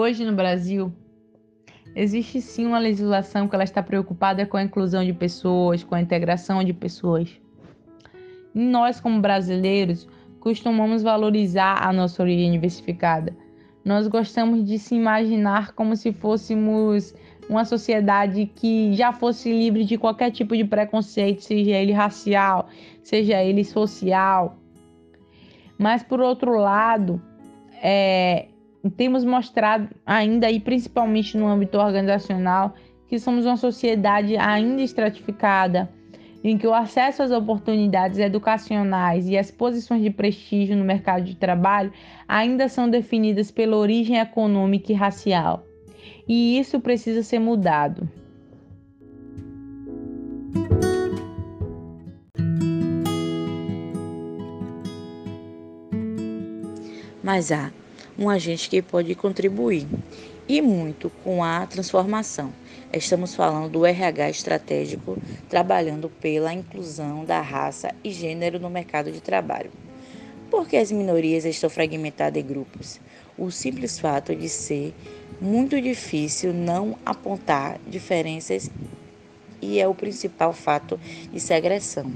Hoje no Brasil, existe sim uma legislação que ela está preocupada com a inclusão de pessoas, com a integração de pessoas. Nós, como brasileiros, costumamos valorizar a nossa origem diversificada. Nós gostamos de se imaginar como se fôssemos uma sociedade que já fosse livre de qualquer tipo de preconceito, seja ele racial, seja ele social. Mas por outro lado, é, temos mostrado ainda e principalmente no âmbito organizacional que somos uma sociedade ainda estratificada, em que o acesso às oportunidades educacionais e as posições de prestígio no mercado de trabalho ainda são definidas pela origem econômica e racial. E isso precisa ser mudado. Mas há um agente que pode contribuir e muito com a transformação. Estamos falando do RH estratégico, trabalhando pela inclusão da raça e gênero no mercado de trabalho. Porque as minorias estão fragmentadas em grupos? O simples fato de ser muito difícil não apontar diferenças e é o principal fato de segressão.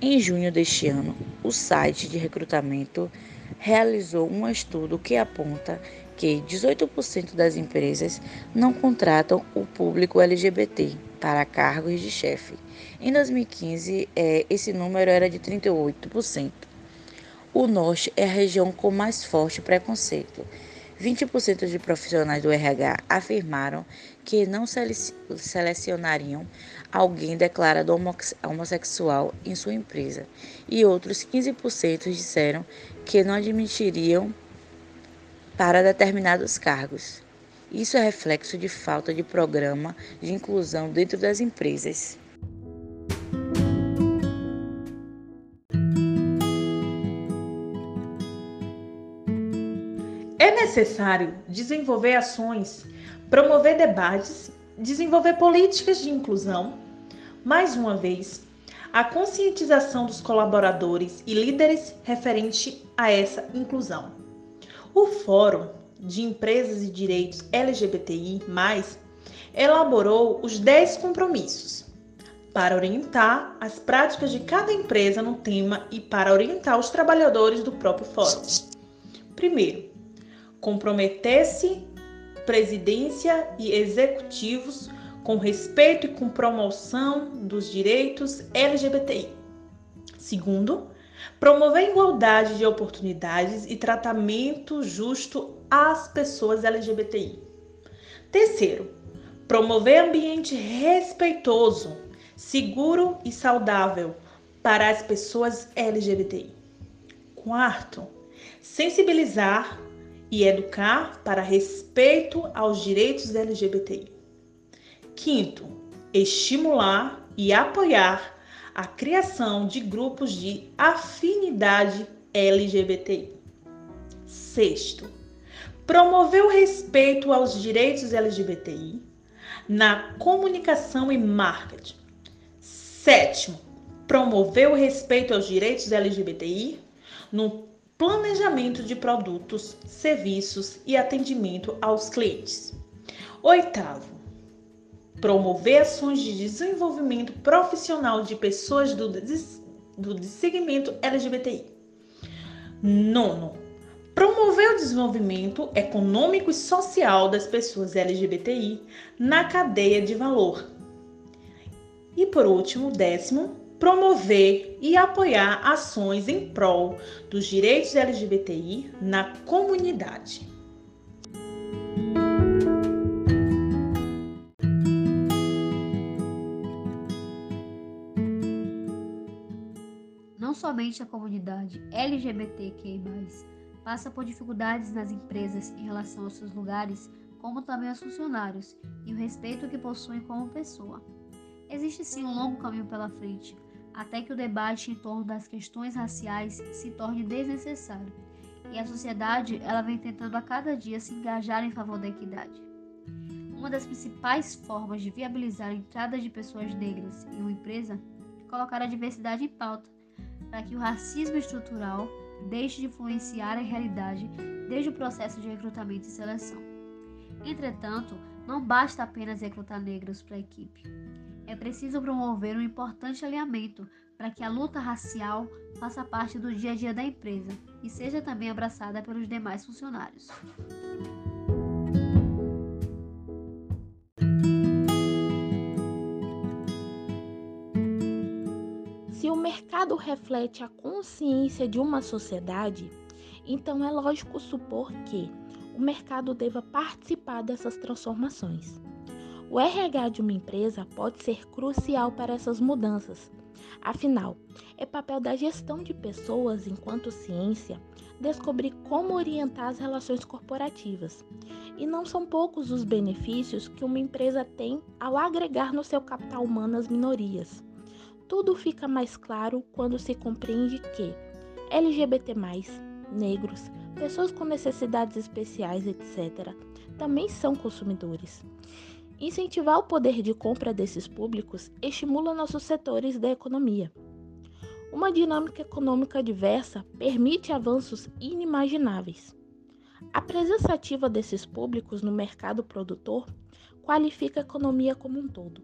Em junho deste ano, o site de recrutamento realizou um estudo que aponta que 18% das empresas não contratam o público LGBT para cargos de chefe. Em 2015, é, esse número era de 38%. O Norte é a região com mais forte preconceito. 20% de profissionais do RH afirmaram que não selecionariam alguém declarado homossexual em sua empresa, e outros 15% disseram que não admitiriam para determinados cargos. Isso é reflexo de falta de programa de inclusão dentro das empresas. É necessário desenvolver ações, promover debates, desenvolver políticas de inclusão. Mais uma vez, a conscientização dos colaboradores e líderes referente a essa inclusão. O Fórum de Empresas e Direitos LGBTI, elaborou os 10 compromissos para orientar as práticas de cada empresa no tema e para orientar os trabalhadores do próprio fórum. Primeiro, comprometer-se presidência e executivos com respeito e com promoção dos direitos LGBTI. Segundo, promover igualdade de oportunidades e tratamento justo às pessoas LGBTI. Terceiro, promover ambiente respeitoso, seguro e saudável para as pessoas LGBTI. Quarto, sensibilizar e educar para respeito aos direitos LGBTI. Quinto, estimular e apoiar a criação de grupos de afinidade LGBTI. Sexto, promover o respeito aos direitos LGBTI na comunicação e marketing. Sétimo, promover o respeito aos direitos LGBTI no planejamento de produtos, serviços e atendimento aos clientes. Oitavo, promover ações de desenvolvimento profissional de pessoas do, do segmento LGBTI. Nono, promover o desenvolvimento econômico e social das pessoas LGBTI na cadeia de valor. E por último, décimo, promover e apoiar ações em prol dos direitos LGBTI na comunidade. Não somente a comunidade LGBTQI+, passa por dificuldades nas empresas em relação aos seus lugares, como também aos funcionários e o respeito que possuem como pessoa. Existe sim um longo caminho pela frente, até que o debate em torno das questões raciais se torne desnecessário. E a sociedade ela vem tentando a cada dia se engajar em favor da equidade. Uma das principais formas de viabilizar a entrada de pessoas negras em uma empresa é colocar a diversidade em pauta, para que o racismo estrutural deixe de influenciar a realidade desde o processo de recrutamento e seleção. Entretanto, não basta apenas recrutar negros para a equipe. É preciso promover um importante alinhamento para que a luta racial faça parte do dia a dia da empresa e seja também abraçada pelos demais funcionários. Se o mercado reflete a consciência de uma sociedade, então é lógico supor que o mercado deva participar dessas transformações. O RH de uma empresa pode ser crucial para essas mudanças. Afinal, é papel da gestão de pessoas enquanto ciência descobrir como orientar as relações corporativas. E não são poucos os benefícios que uma empresa tem ao agregar no seu capital humano as minorias. Tudo fica mais claro quando se compreende que LGBT, negros, pessoas com necessidades especiais, etc., também são consumidores. Incentivar o poder de compra desses públicos estimula nossos setores da economia. Uma dinâmica econômica diversa permite avanços inimagináveis. A presença ativa desses públicos no mercado produtor qualifica a economia como um todo.